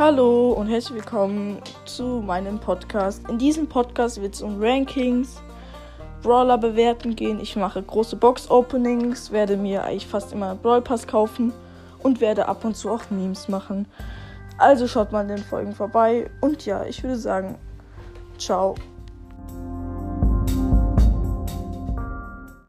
Hallo und herzlich willkommen zu meinem Podcast. In diesem Podcast wird es um Rankings, Brawler bewerten gehen. Ich mache große Box-Openings, werde mir eigentlich fast immer Brawl Pass kaufen und werde ab und zu auch Memes machen. Also schaut mal in den Folgen vorbei und ja, ich würde sagen, ciao.